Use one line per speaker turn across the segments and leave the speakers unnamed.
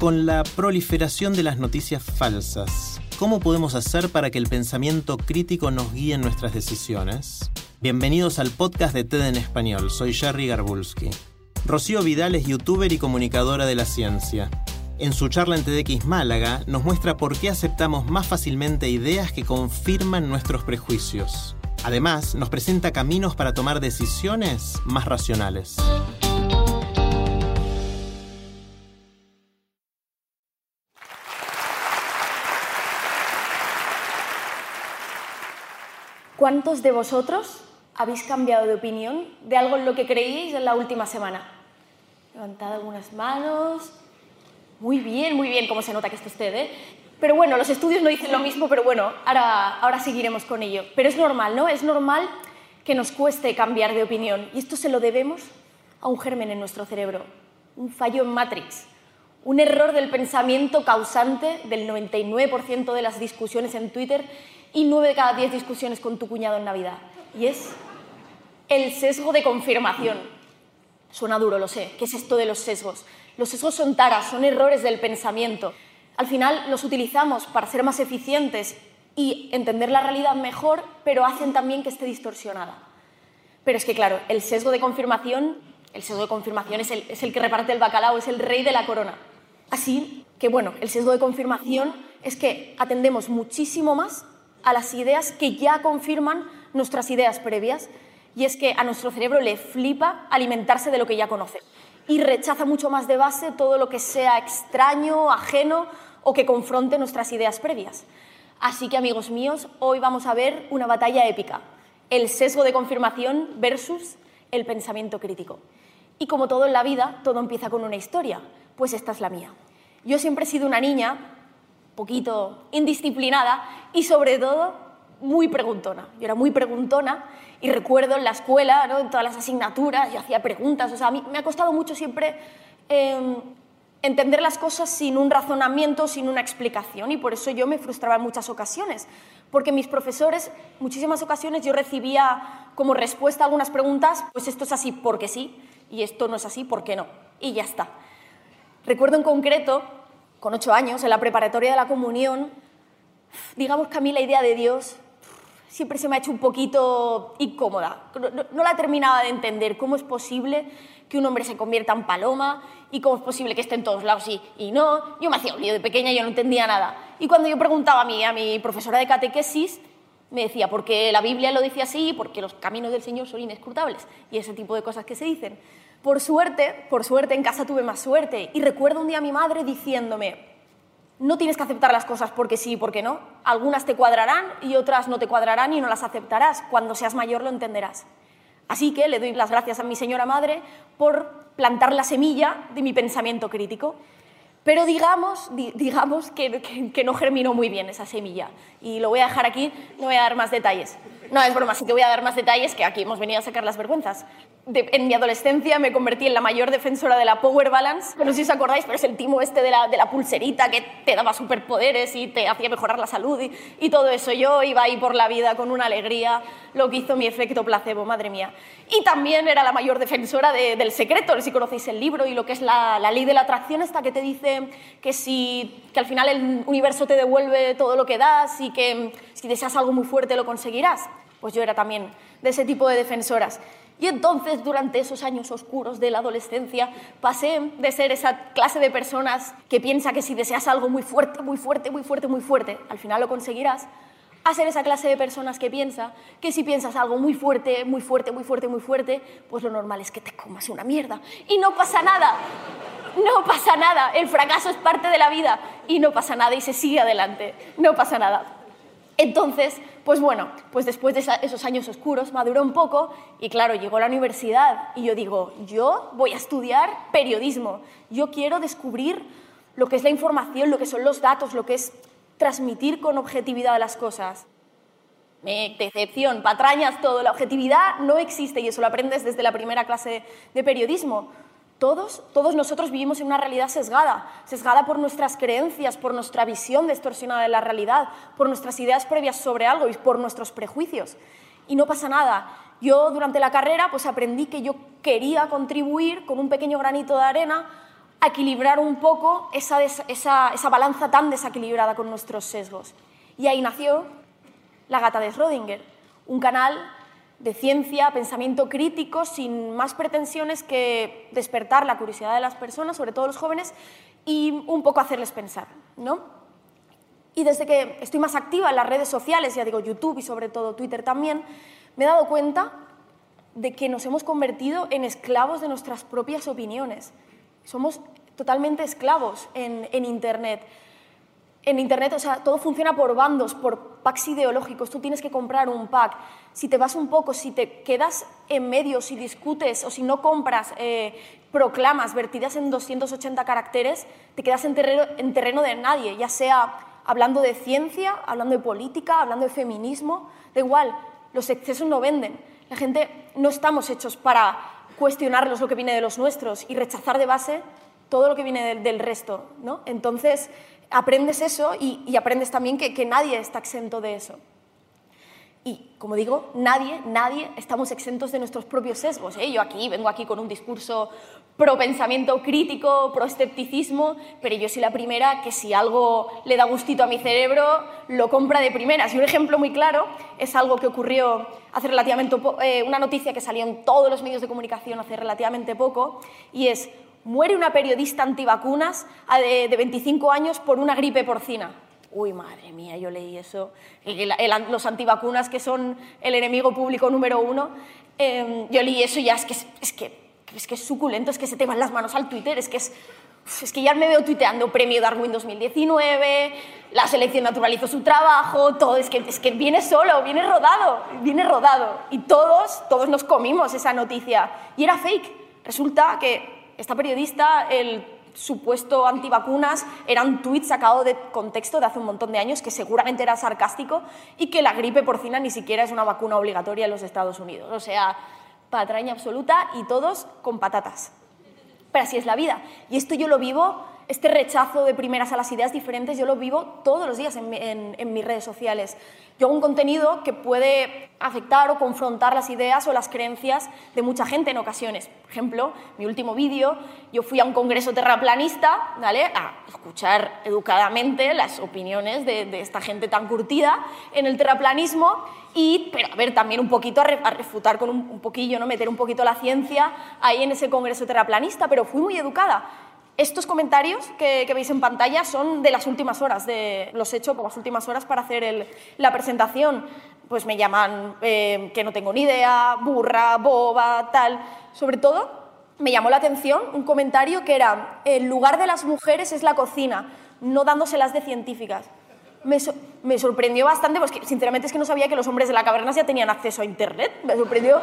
Con la proliferación de las noticias falsas, ¿cómo podemos hacer para que el pensamiento crítico nos guíe en nuestras decisiones? Bienvenidos al podcast de TED en Español, soy Jerry Garbulski. Rocío Vidal es youtuber y comunicadora de la ciencia. En su charla en TEDx Málaga nos muestra por qué aceptamos más fácilmente ideas que confirman nuestros prejuicios. Además, nos presenta caminos para tomar decisiones más racionales.
¿Cuántos de vosotros habéis cambiado de opinión de algo en lo que creíais en la última semana? Levantad algunas manos. Muy bien, muy bien, como se nota que esto usted, ¿eh? Pero bueno, los estudios no dicen lo mismo, pero bueno, ahora, ahora seguiremos con ello. Pero es normal, ¿no? Es normal que nos cueste cambiar de opinión. Y esto se lo debemos a un germen en nuestro cerebro, un fallo en Matrix, un error del pensamiento causante del 99% de las discusiones en Twitter y 9 de cada 10 discusiones con tu cuñado en Navidad. Y es el sesgo de confirmación. Suena duro, lo sé. ¿Qué es esto de los sesgos? Los sesgos son taras, son errores del pensamiento. Al final los utilizamos para ser más eficientes y entender la realidad mejor, pero hacen también que esté distorsionada. Pero es que, claro, el sesgo de confirmación, el sesgo de confirmación es el, es el que reparte el bacalao, es el rey de la corona. Así que, bueno, el sesgo de confirmación es que atendemos muchísimo más a las ideas que ya confirman nuestras ideas previas. Y es que a nuestro cerebro le flipa alimentarse de lo que ya conoce. Y rechaza mucho más de base todo lo que sea extraño, ajeno o que confronte nuestras ideas previas. Así que, amigos míos, hoy vamos a ver una batalla épica. El sesgo de confirmación versus el pensamiento crítico. Y como todo en la vida, todo empieza con una historia. Pues esta es la mía. Yo siempre he sido una niña poquito indisciplinada y sobre todo muy preguntona. Yo era muy preguntona y recuerdo en la escuela, ¿no? en todas las asignaturas, yo hacía preguntas. O sea, a mí me ha costado mucho siempre eh, entender las cosas sin un razonamiento, sin una explicación y por eso yo me frustraba en muchas ocasiones. Porque mis profesores, muchísimas ocasiones yo recibía como respuesta a algunas preguntas, pues esto es así porque sí y esto no es así porque no. Y ya está. Recuerdo en concreto con ocho años, en la preparatoria de la comunión, digamos que a mí la idea de Dios siempre se me ha hecho un poquito incómoda. No, la terminaba de entender. ¿Cómo es posible que un hombre se convierta en paloma? ¿Y cómo es posible que esté en todos lados y, y no? Yo me hacía un lío de pequeña y yo no entendía nada. Y cuando yo preguntaba a mi, a mi profesora de catequesis, me decía, porque la Biblia lo dice así, porque los caminos del Señor son inescrutables. Y ese tipo de cosas que se dicen. Por suerte, por suerte, en casa tuve más suerte. Y recuerdo un día a mi madre diciéndome, no tienes que aceptar las cosas porque sí y porque no. Algunas te cuadrarán y otras no te cuadrarán y no las aceptarás. Cuando seas mayor lo entenderás. Así que le doy las gracias a mi señora madre por plantar la semilla de mi pensamiento crítico. Pero digamos, digamos que, que, no germinó muy bien esa semilla. Y lo voy a dejar aquí, no voy a dar más detalles. No, es broma, sí que voy a dar más detalles, que aquí hemos venido a sacar las vergüenzas en mi adolescencia me convertí en la mayor defensora de la Power Balance. No sé si os acordáis, pero es el timo este de la, de la pulserita que te daba superpoderes y te hacía mejorar la salud y, todo eso. Yo iba ahí por la vida con una alegría, lo que hizo mi efecto placebo, madre mía. Y también era la mayor defensora de, del secreto, si conocéis el libro y lo que es la, la, ley de la atracción, esta que te dice que, si, que al final el universo te devuelve todo lo que das y que si deseas algo muy fuerte lo conseguirás. Pues yo era también de ese tipo de defensoras. Y entonces, durante esos años oscuros de la adolescencia, pasé de ser esa clase de personas que piensa que si deseas algo muy fuerte, muy fuerte, muy fuerte, muy fuerte, al final lo conseguirás, a ser esa clase de personas que piensa que si piensas algo muy fuerte, muy fuerte, muy fuerte, muy fuerte, pues lo normal es que te comas una mierda. Y no pasa nada. No pasa nada. El fracaso es parte de la vida y no pasa nada y se sigue adelante. No pasa nada. Entonces, pues bueno, pues después de esos años oscuros maduró un poco y claro, llegó a la universidad y yo digo, yo voy a estudiar periodismo, yo quiero descubrir lo que es la información, lo que son los datos, lo que es transmitir con objetividad las cosas. Me, decepción, patrañas, todo. La objetividad no existe y eso lo aprendes desde la primera clase de periodismo. Todos, todos nosotros vivimos en una realidad sesgada, sesgada por nuestras creencias, por nuestra visión distorsionada de la realidad, por nuestras ideas previas sobre algo y por nuestros prejuicios. Y no pasa nada. Yo durante la carrera pues aprendí que yo quería contribuir con un pequeño granito de arena a equilibrar un poco esa, esa, esa balanza tan desequilibrada con nuestros sesgos. Y ahí nació La gata de Schrödinger, un canal de ciencia, pensamiento crítico, sin más pretensiones que despertar la curiosidad de las personas, sobre todo los jóvenes, y un poco hacerles pensar. ¿no? Y desde que estoy más activa en las redes sociales, ya digo YouTube y sobre todo Twitter también, me he dado cuenta de que nos hemos convertido en esclavos de nuestras propias opiniones. Somos totalmente esclavos en, en Internet en Internet, o sea, todo funciona por bandos, por packs ideológicos. Tú tienes que comprar un pack. Si te vas un poco, si te quedas en medio, si discutes o si no compras eh, proclamas vertidas en 280 caracteres, te quedas en terreno, en terreno de nadie, ya sea hablando de ciencia, hablando de política, hablando de feminismo. Da igual, los excesos no venden. La gente no estamos hechos para cuestionarlos lo que viene de los nuestros y rechazar de base todo lo que viene del, resto. ¿no? Entonces, aprendes eso y, aprendes también que, nadie está exento de eso. Y, como digo, nadie, nadie estamos exentos de nuestros propios sesgos. ¿eh? Yo aquí vengo aquí con un discurso pro pensamiento crítico, pro escepticismo, pero yo soy la primera que si algo le da gustito a mi cerebro, lo compra de primeras. Y un ejemplo muy claro es algo que ocurrió hace relativamente poco, eh, una noticia que salió en todos los medios de comunicación hace relativamente poco, y es muere una periodista antivacunas de, de 25 años por una gripe porcina. Uy, madre mía, yo leí eso. los antivacunas, que son el enemigo público número uno, em, yo leí eso y ya es que es, que, es que es suculento, es que se te van las manos al Twitter, es que es, es que ya me veo tuiteando premio Darwin 2019, la selección naturalizó su trabajo, todo, es que, es que viene solo, viene rodado, viene rodado. Y todos, todos nos comimos esa noticia. Y era fake. Resulta que esta periodista, el supuesto antivacunas, era un tuit sacado de contexto de hace un montón de años que seguramente era sarcástico y que la gripe porcina ni siquiera es una vacuna obligatoria en los Estados Unidos. O sea, patraña absoluta y todos con patatas. Pero así es la vida. Y esto yo lo vivo, este rechazo de primeras a las ideas diferentes, yo lo vivo todos los días en, mis redes sociales. Yo hago un contenido que puede afectar o confrontar las ideas o las creencias de mucha gente en ocasiones. Por ejemplo, mi último vídeo, yo fui a un congreso terraplanista, ¿vale? A escuchar educadamente las opiniones de, esta gente tan curtida en el terraplanismo y, pero a ver, también un poquito a, refutar con un, un poquillo, ¿no? Meter un poquito la ciencia ahí en ese congreso terraplanista, pero fui muy educada. Estos comentarios que, veis en pantalla son de las últimas horas, de, los he hecho por las últimas horas para hacer la presentación. Pues me llaman eh, que no tengo ni idea, burra, boba, tal. Sobre todo, me llamó la atención un comentario que era, el lugar de las mujeres es la cocina, no dándoselas de científicas. Me, sorprendió bastante, porque sinceramente es que no sabía que los hombres de la caverna ya tenían acceso a Internet. Me sorprendió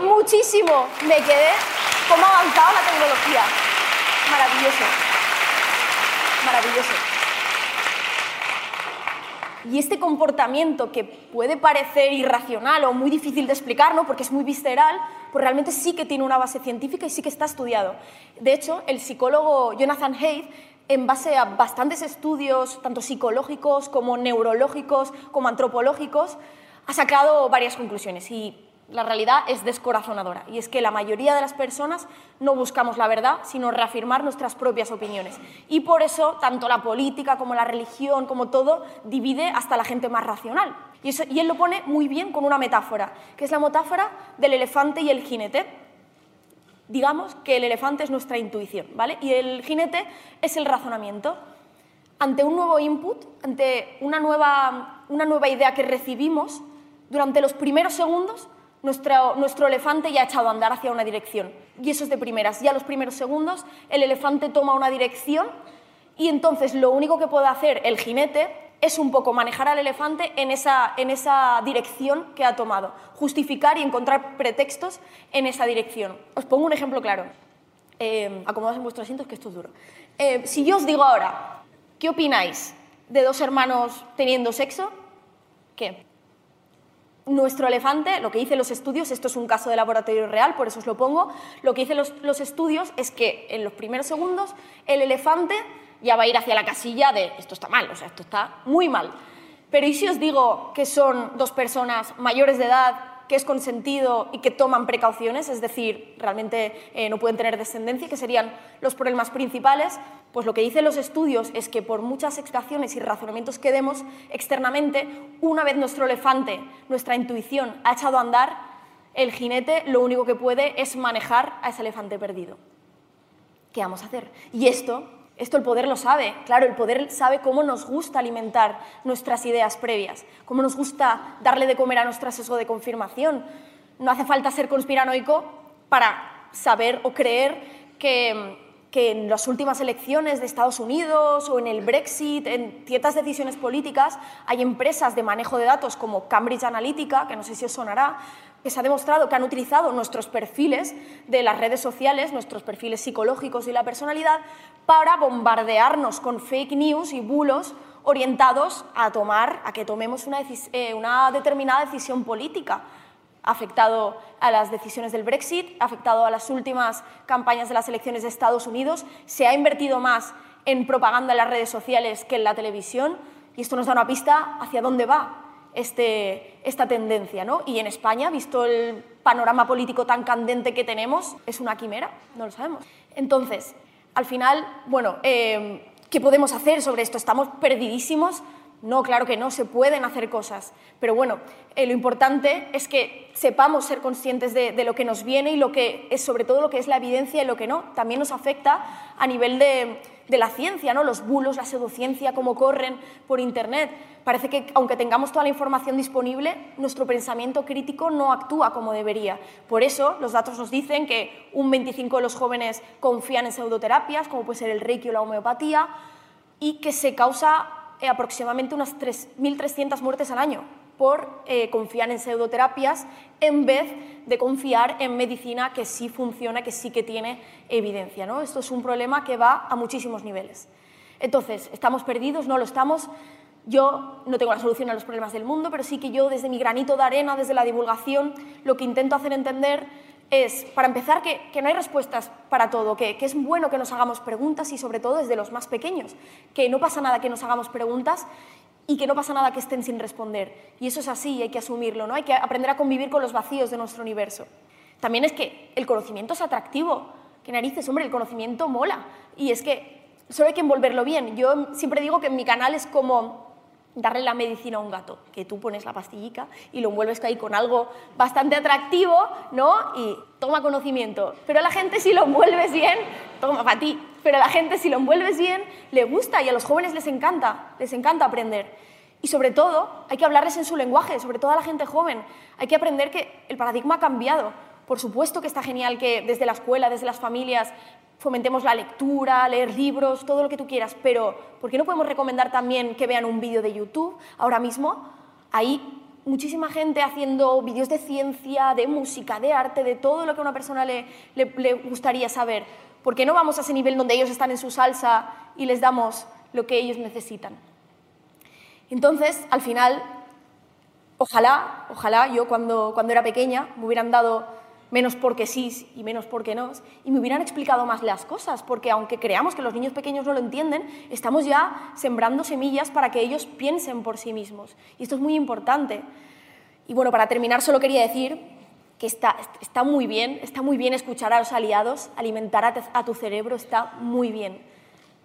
muchísimo. Me quedé cómo ha la tecnología maravilloso. Maravilloso. Y este comportamiento que puede parecer irracional o muy difícil de explicar, ¿no? porque es muy visceral, pues realmente sí que tiene una base científica y sí que está estudiado. De hecho, el psicólogo Jonathan Haidt, en base a bastantes estudios, tanto psicológicos como neurológicos, como antropológicos, ha sacado varias conclusiones. Y la realidad es descorazonadora y es que la mayoría de las personas no buscamos la verdad, sino reafirmar nuestras propias opiniones. Y por eso tanto la política como la religión, como todo, divide hasta la gente más racional. Y, y él lo pone muy bien con una metáfora, que es la metáfora del elefante y el jinete. Digamos que el elefante es nuestra intuición, ¿vale? Y el jinete es el razonamiento. Ante un nuevo input, ante una nueva, una nueva idea que recibimos, durante los primeros segundos nuestro, elefante ya ha echado a andar hacia una dirección. Y eso es de primeras. Ya los primeros segundos el elefante toma una dirección y entonces lo único que puede hacer el jinete es un poco manejar al elefante en esa, en esa dirección que ha tomado, justificar y encontrar pretextos en esa dirección. Os pongo un ejemplo claro. Eh, en vuestros asientos, que esto es duro. Eh, si yo os digo ahora, ¿qué opináis de dos hermanos teniendo sexo? ¿Qué? Nuestro elefante, lo que dicen los estudios, esto es un caso de laboratorio real, por eso os lo pongo, lo que dicen los, los estudios es que en los primeros segundos el elefante ya va a ir hacia la casilla de esto está mal, o sea, esto está muy mal. Pero ¿y si os digo que son dos personas mayores de edad, que es consentido y que toman precauciones, es decir, realmente eh, no pueden tener descendencia, que serían los problemas principales? Pues lo que dicen los estudios es que por muchas explicaciones y razonamientos que demos externamente, una vez nuestro elefante, nuestra intuición ha echado a andar, el jinete lo único que puede es manejar a ese elefante perdido. ¿Qué vamos a hacer? Y esto esto el poder lo sabe, claro, el poder sabe cómo nos gusta alimentar nuestras ideas previas, cómo nos gusta darle de comer a nuestro sesgo de confirmación. No hace falta ser conspiranoico para saber o creer que, que en las últimas elecciones de Estados Unidos o en el Brexit, en ciertas decisiones políticas, hay empresas de manejo de datos como Cambridge Analytica, que no sé si sonará, que se ha demostrado que han utilizado nuestros perfiles de las redes sociales, nuestros perfiles psicológicos y la personalidad, para bombardearnos con fake news y bulos orientados a tomar, a que tomemos una, eh, una determinada decisión política. Afectado a las decisiones del Brexit, afectado a las últimas campañas de las elecciones de Estados Unidos, se ha invertido más en propaganda en las redes sociales que en la televisión y esto nos da una pista hacia dónde va este, esta tendencia. ¿no? Y en España, visto el panorama político tan candente que tenemos, ¿es una quimera? No lo sabemos. Entonces, al final, bueno, eh, ¿qué podemos hacer sobre esto? ¿Estamos perdidísimos? No, claro que no, se pueden hacer cosas. Pero bueno, eh, lo importante es que sepamos ser conscientes de, lo que nos viene y lo que es, sobre todo lo que es la evidencia y lo que no. También nos afecta a nivel de, de la ciencia, ¿no? los bulos, la pseudociencia, cómo corren por Internet. Parece que aunque tengamos toda la información disponible, nuestro pensamiento crítico no actúa como debería. Por eso los datos nos dicen que un 25 de los jóvenes confían en pseudoterapias, como puede ser el reiki o la homeopatía, y que se causa aproximadamente unas 1.300 muertes al año por eh, confiar en pseudoterapias en vez de confiar en medicina que sí funciona, que sí que tiene evidencia. ¿no? Esto es un problema que va a muchísimos niveles. Entonces, ¿estamos perdidos? No lo estamos. Yo no tengo la solución a los problemas del mundo, pero sí que yo desde mi granito de arena, desde la divulgación, lo que intento hacer entender es, para empezar, que, que no hay respuestas para todo, que, que, es bueno que nos hagamos preguntas y sobre todo desde los más pequeños, que no pasa nada que nos hagamos preguntas y que no pasa nada que estén sin responder. Y eso es así y hay que asumirlo, ¿no? Hay que aprender a convivir con los vacíos de nuestro universo. También es que el conocimiento es atractivo. Que narices, hombre, el conocimiento mola. Y es que solo hay que envolverlo bien. Yo siempre digo que mi canal es como darle la medicina a un gato, que tú pones la pastillica y lo envuelves ahí con algo bastante atractivo, ¿no? Y toma conocimiento. Pero a la gente si lo envuelves bien, toma para ti. Pero a la gente si lo envuelves bien, le gusta y a los jóvenes les encanta, les encanta aprender. Y sobre todo, hay que hablarles en su lenguaje, sobre todo a la gente joven. Hay que aprender que el paradigma ha cambiado. Por supuesto que está genial que desde la escuela, desde las familias, fomentemos la lectura, leer libros, todo lo que tú quieras, pero ¿por qué no podemos recomendar también que vean un vídeo de YouTube ahora mismo? Hay muchísima gente haciendo vídeos de ciencia, de música, de arte, de todo lo que una persona le, le, le, gustaría saber. ¿Por qué no vamos a ese nivel donde ellos están en su salsa y les damos lo que ellos necesitan? Entonces, al final, ojalá, ojalá yo cuando, cuando era pequeña me hubieran dado menos porque sí y menos porque no, y me hubieran explicado más las cosas, porque aunque creamos que los niños pequeños no lo entienden, estamos ya sembrando semillas para que ellos piensen por sí mismos. Y esto es muy importante. Y bueno, para terminar solo quería decir que está, está muy bien, está muy bien escuchar a los aliados, alimentar a, tu cerebro, está muy bien.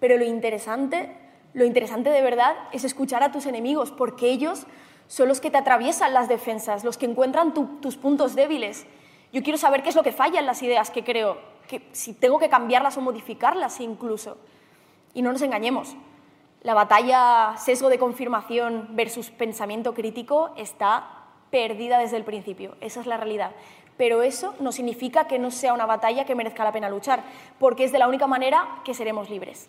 Pero lo interesante, lo interesante de verdad es escuchar a tus enemigos, porque ellos son los que te atraviesan las defensas, los que encuentran tu, tus puntos débiles yo quiero saber qué es lo que falla en las ideas que creo, que si tengo que cambiarlas o modificarlas incluso. Y no nos engañemos, la batalla sesgo de confirmación versus pensamiento crítico está perdida desde el principio, esa es la realidad. Pero eso no significa que no sea una batalla que merezca la pena luchar, porque es de la única manera que seremos libres.